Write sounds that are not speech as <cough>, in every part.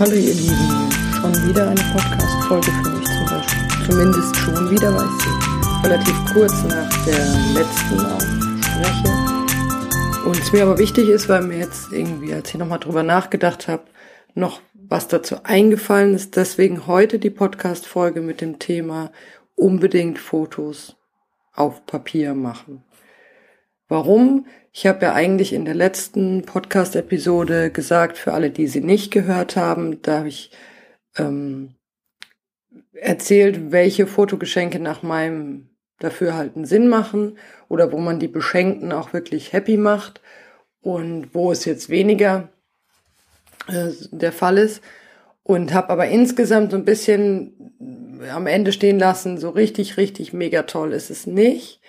Hallo ihr Lieben, schon wieder eine Podcast-Folge für mich zum Beispiel. Zumindest schon wieder, weil ich sie relativ kurz nach der letzten aufspreche. Und es mir aber wichtig ist, weil mir jetzt irgendwie, als ich nochmal drüber nachgedacht habe, noch was dazu eingefallen ist. Deswegen heute die Podcast-Folge mit dem Thema unbedingt Fotos auf Papier machen. Warum? Ich habe ja eigentlich in der letzten Podcast-Episode gesagt, für alle, die sie nicht gehört haben, da habe ich ähm, erzählt, welche Fotogeschenke nach meinem Dafürhalten Sinn machen oder wo man die Beschenkten auch wirklich happy macht und wo es jetzt weniger äh, der Fall ist. Und habe aber insgesamt so ein bisschen am Ende stehen lassen, so richtig, richtig mega toll ist es nicht.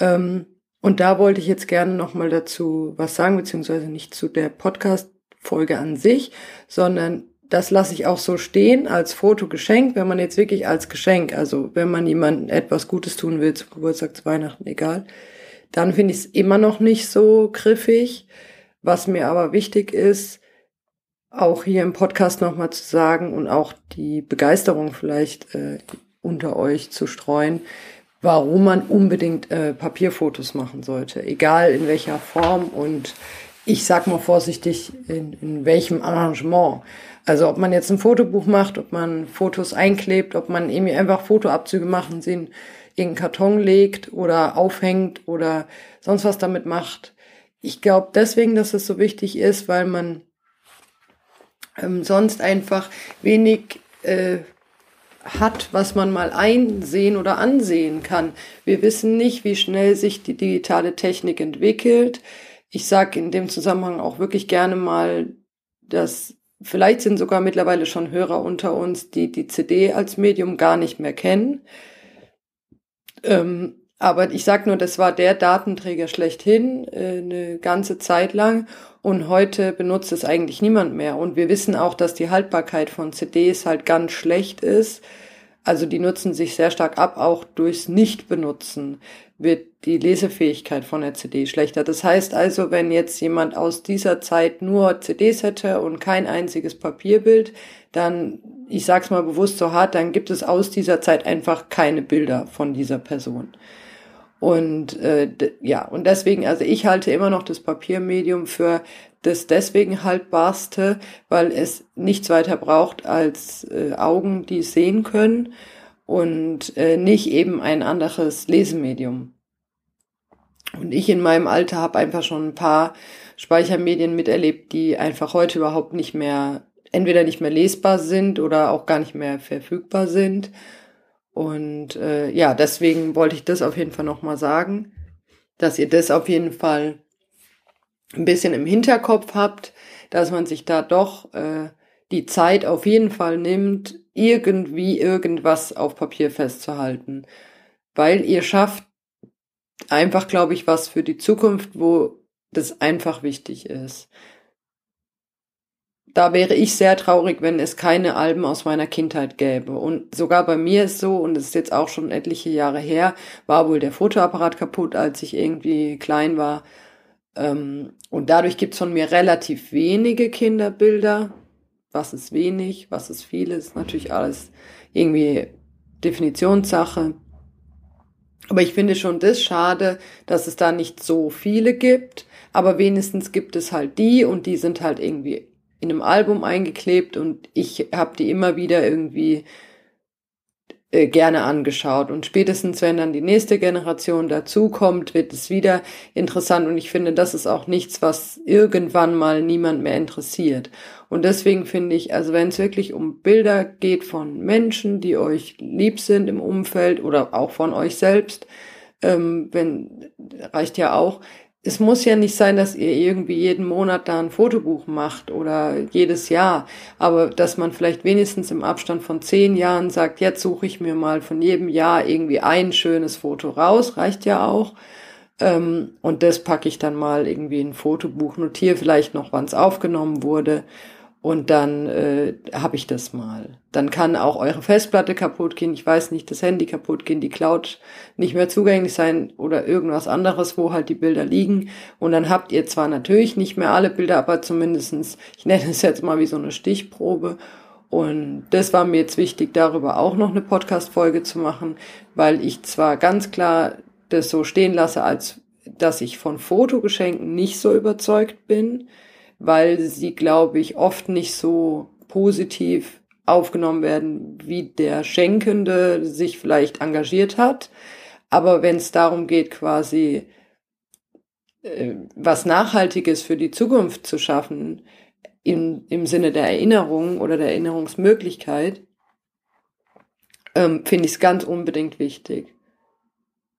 Ähm, und da wollte ich jetzt gerne nochmal dazu was sagen, beziehungsweise nicht zu der Podcast-Folge an sich, sondern das lasse ich auch so stehen als Fotogeschenk, wenn man jetzt wirklich als Geschenk, also wenn man jemandem etwas Gutes tun will, zu Geburtstag, zu Weihnachten, egal, dann finde ich es immer noch nicht so griffig. Was mir aber wichtig ist, auch hier im Podcast nochmal zu sagen und auch die Begeisterung vielleicht äh, unter euch zu streuen, warum man unbedingt äh, Papierfotos machen sollte, egal in welcher Form und ich sag mal vorsichtig, in, in welchem Arrangement. Also ob man jetzt ein Fotobuch macht, ob man Fotos einklebt, ob man irgendwie einfach Fotoabzüge macht und sie in irgendeinen Karton legt oder aufhängt oder sonst was damit macht. Ich glaube deswegen, dass es so wichtig ist, weil man ähm, sonst einfach wenig äh, hat, was man mal einsehen oder ansehen kann. Wir wissen nicht, wie schnell sich die digitale Technik entwickelt. Ich sage in dem Zusammenhang auch wirklich gerne mal, dass vielleicht sind sogar mittlerweile schon Hörer unter uns, die die CD als Medium gar nicht mehr kennen. Ähm, aber ich sage nur, das war der Datenträger schlechthin äh, eine ganze Zeit lang und heute benutzt es eigentlich niemand mehr. Und wir wissen auch, dass die Haltbarkeit von CDs halt ganz schlecht ist. Also die nutzen sich sehr stark ab, auch durchs Nicht-Benutzen wird die Lesefähigkeit von der CD schlechter. Das heißt also, wenn jetzt jemand aus dieser Zeit nur CDs hätte und kein einziges Papierbild, dann, ich sag's mal bewusst so hart, dann gibt es aus dieser Zeit einfach keine Bilder von dieser Person. Und äh, ja, und deswegen, also ich halte immer noch das Papiermedium für das deswegen haltbarste, weil es nichts weiter braucht als äh, Augen, die sehen können und äh, nicht eben ein anderes Lesemedium. Und ich in meinem Alter habe einfach schon ein paar Speichermedien miterlebt, die einfach heute überhaupt nicht mehr, entweder nicht mehr lesbar sind oder auch gar nicht mehr verfügbar sind. Und äh, ja, deswegen wollte ich das auf jeden Fall nochmal sagen, dass ihr das auf jeden Fall ein bisschen im Hinterkopf habt, dass man sich da doch äh, die Zeit auf jeden Fall nimmt, irgendwie irgendwas auf Papier festzuhalten. Weil ihr schafft einfach, glaube ich, was für die Zukunft, wo das einfach wichtig ist da wäre ich sehr traurig, wenn es keine Alben aus meiner Kindheit gäbe. Und sogar bei mir ist so, und es ist jetzt auch schon etliche Jahre her, war wohl der Fotoapparat kaputt, als ich irgendwie klein war. Ähm, und dadurch gibt's von mir relativ wenige Kinderbilder. Was ist wenig, was ist viel, ist natürlich alles irgendwie Definitionssache. Aber ich finde schon das schade, dass es da nicht so viele gibt. Aber wenigstens gibt es halt die und die sind halt irgendwie in einem Album eingeklebt und ich habe die immer wieder irgendwie äh, gerne angeschaut. Und spätestens, wenn dann die nächste Generation dazukommt, wird es wieder interessant. Und ich finde, das ist auch nichts, was irgendwann mal niemand mehr interessiert. Und deswegen finde ich, also wenn es wirklich um Bilder geht von Menschen, die euch lieb sind im Umfeld oder auch von euch selbst, ähm, wenn reicht ja auch, es muss ja nicht sein, dass ihr irgendwie jeden Monat da ein Fotobuch macht oder jedes Jahr, aber dass man vielleicht wenigstens im Abstand von zehn Jahren sagt, jetzt suche ich mir mal von jedem Jahr irgendwie ein schönes Foto raus, reicht ja auch. Ähm, und das packe ich dann mal irgendwie in ein Fotobuch, notiere vielleicht noch, wann es aufgenommen wurde und dann äh, habe ich das mal. Dann kann auch eure Festplatte kaputt gehen, ich weiß nicht, das Handy kaputt gehen, die Cloud nicht mehr zugänglich sein oder irgendwas anderes, wo halt die Bilder liegen. Und dann habt ihr zwar natürlich nicht mehr alle Bilder, aber zumindestens, ich nenne es jetzt mal wie so eine Stichprobe. Und das war mir jetzt wichtig, darüber auch noch eine Podcast-Folge zu machen, weil ich zwar ganz klar das so stehen lasse, als dass ich von Fotogeschenken nicht so überzeugt bin, weil sie, glaube ich, oft nicht so positiv aufgenommen werden, wie der Schenkende sich vielleicht engagiert hat. Aber wenn es darum geht, quasi äh, was Nachhaltiges für die Zukunft zu schaffen, im, im Sinne der Erinnerung oder der Erinnerungsmöglichkeit, ähm, finde ich es ganz unbedingt wichtig.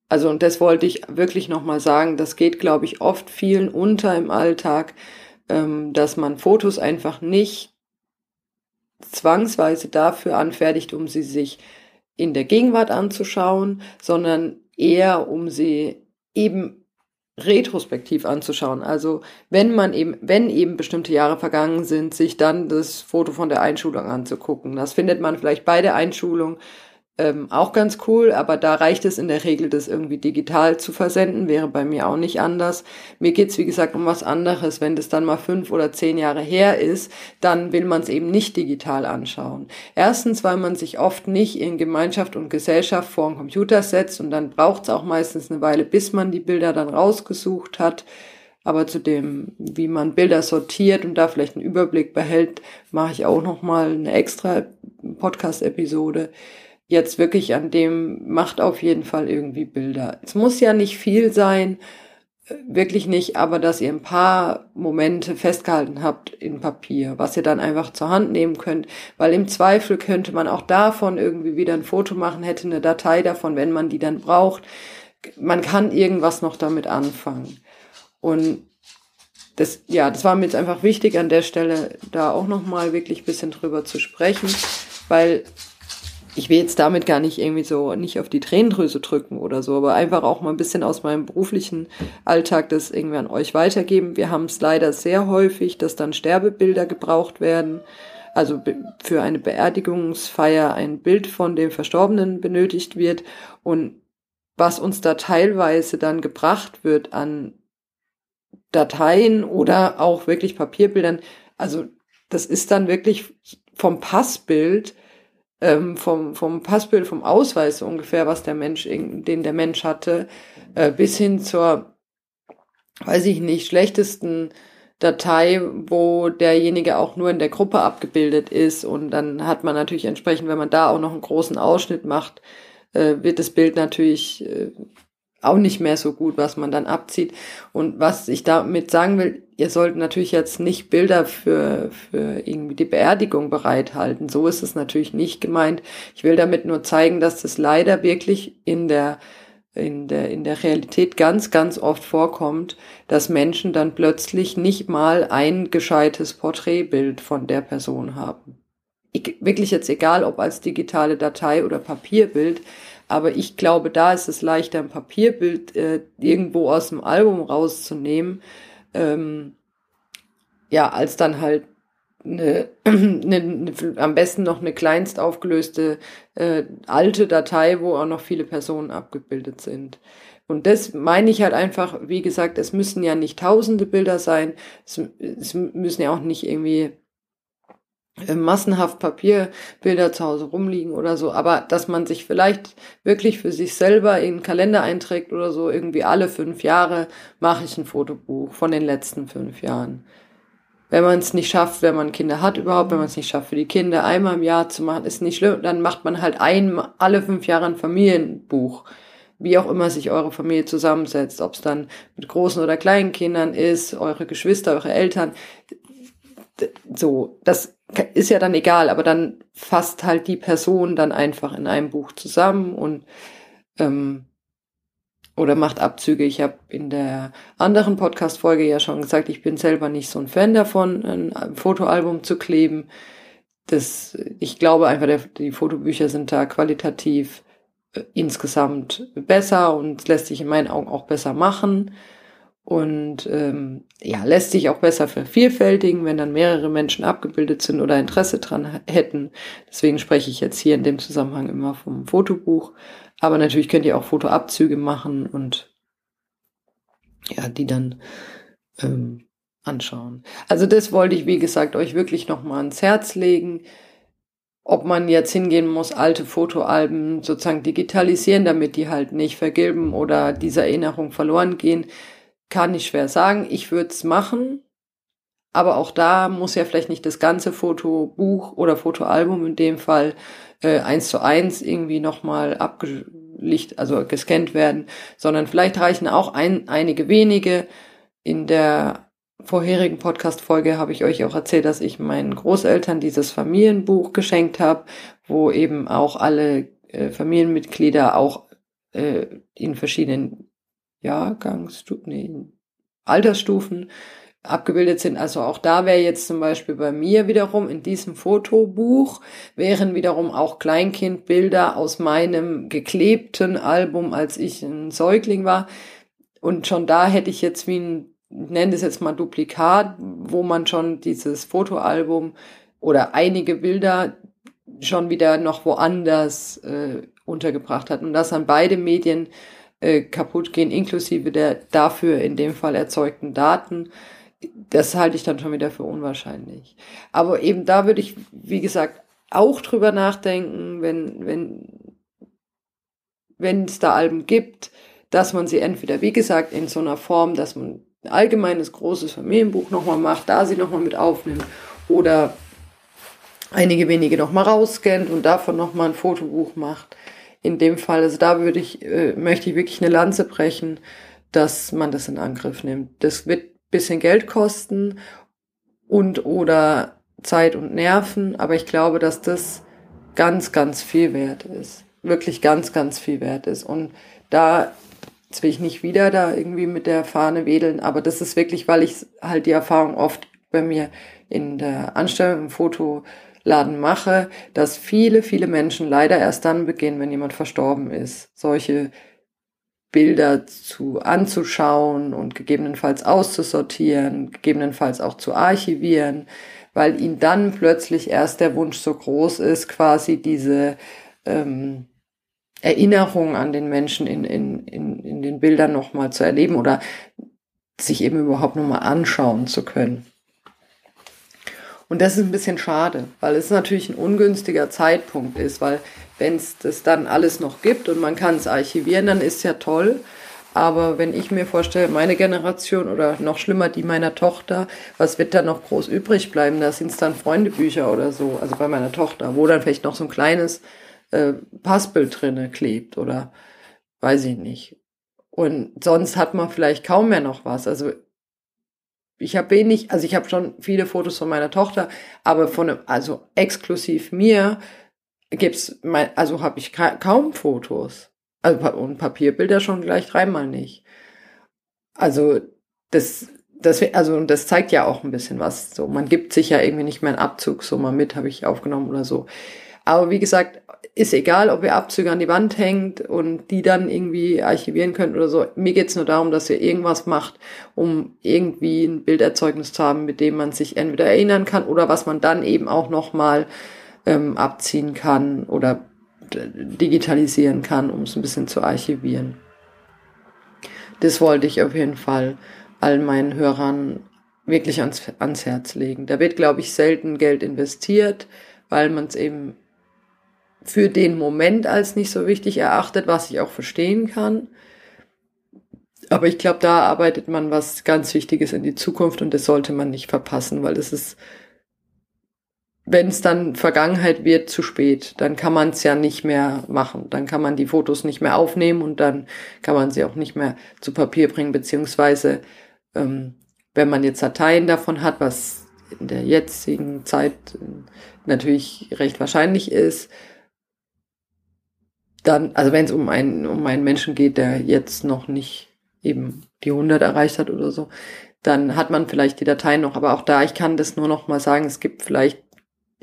Also, und das wollte ich wirklich nochmal sagen, das geht, glaube ich, oft vielen unter im Alltag, dass man Fotos einfach nicht zwangsweise dafür anfertigt, um sie sich in der Gegenwart anzuschauen, sondern eher um sie eben retrospektiv anzuschauen. Also wenn man eben, wenn eben bestimmte Jahre vergangen sind, sich dann das Foto von der Einschulung anzugucken. Das findet man vielleicht bei der Einschulung ähm, auch ganz cool, aber da reicht es in der Regel, das irgendwie digital zu versenden, wäre bei mir auch nicht anders. Mir geht's wie gesagt, um was anderes. Wenn das dann mal fünf oder zehn Jahre her ist, dann will man es eben nicht digital anschauen. Erstens, weil man sich oft nicht in Gemeinschaft und Gesellschaft vor den Computer setzt und dann braucht's auch meistens eine Weile, bis man die Bilder dann rausgesucht hat. Aber zu dem, wie man Bilder sortiert und da vielleicht einen Überblick behält, mache ich auch noch mal eine extra Podcast-Episode jetzt wirklich an dem macht auf jeden Fall irgendwie Bilder. Es muss ja nicht viel sein, äh, wirklich nicht, aber dass ihr ein paar Momente festgehalten habt in Papier, was ihr dann einfach zur Hand nehmen könnt, weil im Zweifel könnte man auch davon irgendwie wieder ein Foto machen, hätte eine Datei davon, wenn man die dann braucht. Man kann irgendwas noch damit anfangen. Und das, ja, das war mir jetzt einfach wichtig an der Stelle, da auch nochmal wirklich bisschen drüber zu sprechen, weil ich will jetzt damit gar nicht irgendwie so nicht auf die Tränendrüse drücken oder so, aber einfach auch mal ein bisschen aus meinem beruflichen Alltag das irgendwie an euch weitergeben. Wir haben es leider sehr häufig, dass dann Sterbebilder gebraucht werden. Also für eine Beerdigungsfeier ein Bild von dem Verstorbenen benötigt wird und was uns da teilweise dann gebracht wird an Dateien oder auch wirklich Papierbildern. Also das ist dann wirklich vom Passbild ähm, vom, vom Passbild, vom Ausweis ungefähr, was der Mensch, den der Mensch hatte, äh, bis hin zur, weiß ich nicht, schlechtesten Datei, wo derjenige auch nur in der Gruppe abgebildet ist. Und dann hat man natürlich entsprechend, wenn man da auch noch einen großen Ausschnitt macht, äh, wird das Bild natürlich äh, auch nicht mehr so gut, was man dann abzieht. Und was ich damit sagen will, ihr sollt natürlich jetzt nicht Bilder für, für irgendwie die Beerdigung bereithalten. So ist es natürlich nicht gemeint. Ich will damit nur zeigen, dass das leider wirklich in der in der, in der Realität ganz, ganz oft vorkommt, dass Menschen dann plötzlich nicht mal ein gescheites Porträtbild von der Person haben. Ich, wirklich jetzt egal, ob als digitale Datei oder Papierbild, aber ich glaube, da ist es leichter, ein Papierbild äh, irgendwo aus dem Album rauszunehmen, ähm, ja, als dann halt <clears throat> eine, eine, am besten noch eine kleinst aufgelöste äh, alte Datei, wo auch noch viele Personen abgebildet sind. Und das meine ich halt einfach, wie gesagt, es müssen ja nicht tausende Bilder sein, es, es müssen ja auch nicht irgendwie äh, massenhaft Papierbilder zu Hause rumliegen oder so, aber dass man sich vielleicht wirklich für sich selber in den Kalender einträgt oder so, irgendwie alle fünf Jahre mache ich ein Fotobuch von den letzten fünf Jahren. Wenn man es nicht schafft, wenn man Kinder hat überhaupt, wenn man es nicht schafft, für die Kinder einmal im Jahr zu machen, ist nicht schlimm, dann macht man halt ein, alle fünf Jahre ein Familienbuch. Wie auch immer sich eure Familie zusammensetzt, ob es dann mit großen oder kleinen Kindern ist, eure Geschwister, eure Eltern. So, das ist ja dann egal, aber dann fasst halt die Person dann einfach in einem Buch zusammen und ähm, oder macht Abzüge. Ich habe in der anderen Podcast-Folge ja schon gesagt, ich bin selber nicht so ein Fan davon, ein Fotoalbum zu kleben. Das, ich glaube einfach, der, die Fotobücher sind da qualitativ äh, insgesamt besser und lässt sich in meinen Augen auch besser machen. und ähm, ja, lässt sich auch besser vervielfältigen, wenn dann mehrere Menschen abgebildet sind oder Interesse dran hätten. Deswegen spreche ich jetzt hier in dem Zusammenhang immer vom Fotobuch. Aber natürlich könnt ihr auch Fotoabzüge machen und ja, die dann ähm, anschauen. Also das wollte ich, wie gesagt, euch wirklich nochmal ans Herz legen. Ob man jetzt hingehen muss, alte Fotoalben sozusagen digitalisieren, damit die halt nicht vergilben oder diese Erinnerung verloren gehen, kann ich schwer sagen. Ich würde es machen, aber auch da muss ja vielleicht nicht das ganze Fotobuch oder Fotoalbum in dem Fall äh, eins zu eins irgendwie nochmal abgelicht, also gescannt werden, sondern vielleicht reichen auch ein, einige wenige. In der vorherigen Podcast-Folge habe ich euch auch erzählt, dass ich meinen Großeltern dieses Familienbuch geschenkt habe, wo eben auch alle äh, Familienmitglieder auch äh, in verschiedenen Jahrgangsstufen, nee, Altersstufen abgebildet sind. Also auch da wäre jetzt zum Beispiel bei mir wiederum in diesem Fotobuch wären wiederum auch Kleinkindbilder aus meinem geklebten Album, als ich ein Säugling war. Und schon da hätte ich jetzt wie ein, nenne es jetzt mal Duplikat, wo man schon dieses Fotoalbum oder einige Bilder schon wieder noch woanders äh, untergebracht hat. Und das an beide Medien äh, kaputt gehen, inklusive der dafür in dem Fall erzeugten Daten. Das halte ich dann schon wieder für unwahrscheinlich. Aber eben da würde ich, wie gesagt, auch drüber nachdenken, wenn, wenn, wenn es da Alben gibt, dass man sie entweder, wie gesagt, in so einer Form, dass man ein allgemeines großes Familienbuch nochmal macht, da sie nochmal mit aufnimmt oder einige wenige nochmal rausscannt und davon nochmal ein Fotobuch macht in dem Fall, also da würde ich, äh, möchte ich wirklich eine Lanze brechen, dass man das in Angriff nimmt. Das wird bisschen Geld kosten und oder Zeit und Nerven, aber ich glaube, dass das ganz, ganz viel wert ist. Wirklich ganz, ganz viel wert ist. Und da, jetzt will ich nicht wieder da irgendwie mit der Fahne wedeln, aber das ist wirklich, weil ich halt die Erfahrung oft bei mir in der Anstellung im Foto Laden mache, dass viele, viele Menschen leider erst dann beginnen, wenn jemand verstorben ist, solche Bilder zu anzuschauen und gegebenenfalls auszusortieren, gegebenenfalls auch zu archivieren, weil ihnen dann plötzlich erst der Wunsch so groß ist, quasi diese ähm, Erinnerung an den Menschen in, in, in, in den Bildern nochmal zu erleben oder sich eben überhaupt nochmal anschauen zu können. Und das ist ein bisschen schade, weil es natürlich ein ungünstiger Zeitpunkt ist, weil wenn es das dann alles noch gibt und man kann es archivieren, dann ist ja toll. Aber wenn ich mir vorstelle, meine Generation oder noch schlimmer die meiner Tochter, was wird da noch groß übrig bleiben? Da sind es dann Freundebücher oder so, also bei meiner Tochter, wo dann vielleicht noch so ein kleines äh, Passbild drinne klebt oder weiß ich nicht. Und sonst hat man vielleicht kaum mehr noch was. Also ich habe wenig, also ich habe schon viele Fotos von meiner Tochter, aber von einem, also exklusiv mir gibt's mein, also habe ich ka kaum Fotos. Also und Papierbilder schon gleich dreimal nicht. Also das das also und das zeigt ja auch ein bisschen was. So man gibt sich ja irgendwie nicht mehr einen Abzug so mal mit habe ich aufgenommen oder so. Aber wie gesagt, ist egal, ob ihr Abzüge an die Wand hängt und die dann irgendwie archivieren könnt oder so. Mir geht's nur darum, dass ihr irgendwas macht, um irgendwie ein Bilderzeugnis zu haben, mit dem man sich entweder erinnern kann oder was man dann eben auch nochmal ähm, abziehen kann oder digitalisieren kann, um es ein bisschen zu archivieren. Das wollte ich auf jeden Fall allen meinen Hörern wirklich ans, ans Herz legen. Da wird, glaube ich, selten Geld investiert, weil man es eben für den Moment als nicht so wichtig erachtet, was ich auch verstehen kann. Aber ich glaube, da arbeitet man was ganz Wichtiges in die Zukunft und das sollte man nicht verpassen, weil es ist, wenn es dann Vergangenheit wird, zu spät. Dann kann man es ja nicht mehr machen. Dann kann man die Fotos nicht mehr aufnehmen und dann kann man sie auch nicht mehr zu Papier bringen, beziehungsweise ähm, wenn man jetzt Dateien davon hat, was in der jetzigen Zeit natürlich recht wahrscheinlich ist, dann, also wenn es um einen, um einen Menschen geht, der jetzt noch nicht eben die 100 erreicht hat oder so, dann hat man vielleicht die Dateien noch. Aber auch da, ich kann das nur noch mal sagen, es gibt vielleicht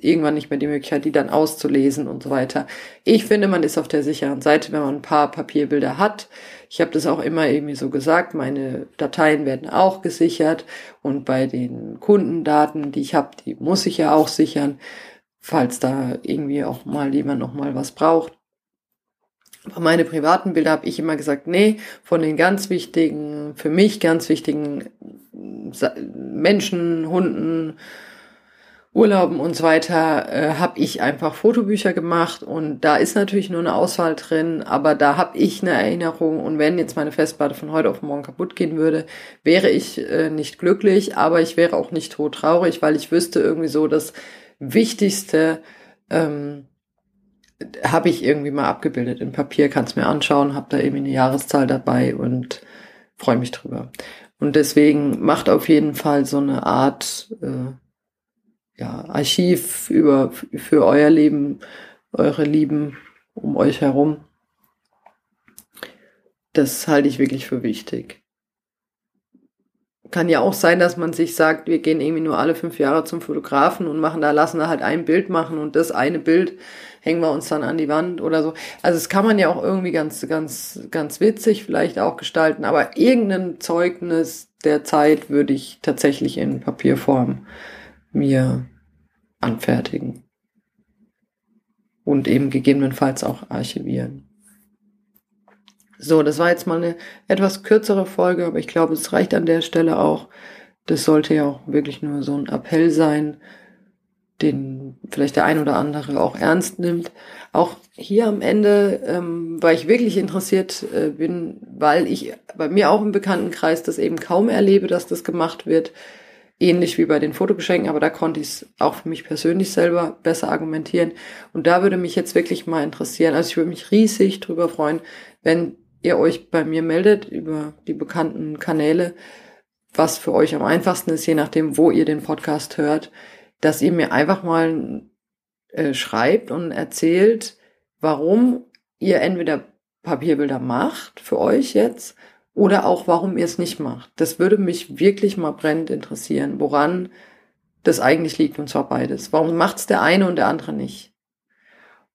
irgendwann nicht mehr die Möglichkeit, die dann auszulesen und so weiter. Ich finde, man ist auf der sicheren Seite, wenn man ein paar Papierbilder hat. Ich habe das auch immer irgendwie so gesagt, meine Dateien werden auch gesichert und bei den Kundendaten, die ich habe, die muss ich ja auch sichern, falls da irgendwie auch mal jemand noch mal was braucht. Aber meine privaten Bilder habe ich immer gesagt, nee, von den ganz wichtigen, für mich ganz wichtigen Menschen, Hunden, Urlauben und so weiter äh, habe ich einfach Fotobücher gemacht und da ist natürlich nur eine Auswahl drin, aber da habe ich eine Erinnerung und wenn jetzt meine Festplatte von heute auf morgen kaputt gehen würde, wäre ich äh, nicht glücklich, aber ich wäre auch nicht traurig, weil ich wüsste irgendwie so, das Wichtigste ähm, habe ich irgendwie mal abgebildet. Im Papier kannst mir anschauen, habe da irgendwie eine Jahreszahl dabei und freue mich drüber. Und deswegen macht auf jeden Fall so eine Art äh, ja, Archiv über, für euer Leben, eure Lieben um euch herum. Das halte ich wirklich für wichtig. Kann ja auch sein, dass man sich sagt, wir gehen irgendwie nur alle fünf Jahre zum Fotografen und machen da, lassen da halt ein Bild machen und das eine Bild hängen wir uns dann an die Wand oder so. Also das kann man ja auch irgendwie ganz, ganz, ganz witzig vielleicht auch gestalten, aber irgendein Zeugnis der Zeit würde ich tatsächlich in Papierform mir anfertigen. Und eben gegebenenfalls auch archivieren. So, das war jetzt mal eine etwas kürzere Folge, aber ich glaube, es reicht an der Stelle auch. Das sollte ja auch wirklich nur so ein Appell sein, den vielleicht der ein oder andere auch ernst nimmt. Auch hier am Ende, ähm, weil ich wirklich interessiert äh, bin, weil ich bei mir auch im Bekanntenkreis das eben kaum erlebe, dass das gemacht wird, ähnlich wie bei den Fotogeschenken, aber da konnte ich es auch für mich persönlich selber besser argumentieren. Und da würde mich jetzt wirklich mal interessieren, also ich würde mich riesig drüber freuen, wenn ihr euch bei mir meldet über die bekannten Kanäle, was für euch am einfachsten ist, je nachdem, wo ihr den Podcast hört, dass ihr mir einfach mal äh, schreibt und erzählt, warum ihr entweder Papierbilder macht für euch jetzt oder auch, warum ihr es nicht macht. Das würde mich wirklich mal brennend interessieren, woran das eigentlich liegt, und zwar beides. Warum macht es der eine und der andere nicht?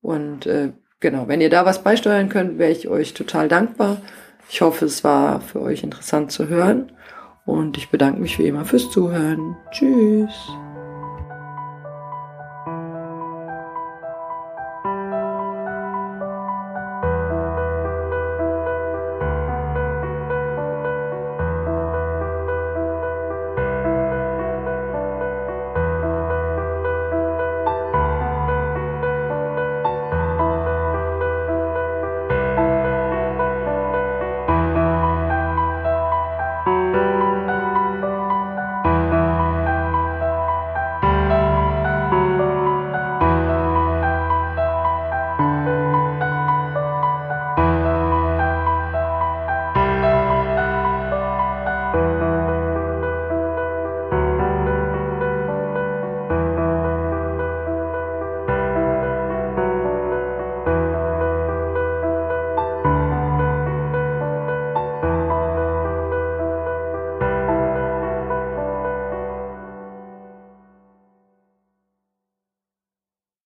Und äh, genau, wenn ihr da was beisteuern könnt, wäre ich euch total dankbar. Ich hoffe, es war für euch interessant zu hören. Und ich bedanke mich wie immer fürs Zuhören. Tschüss.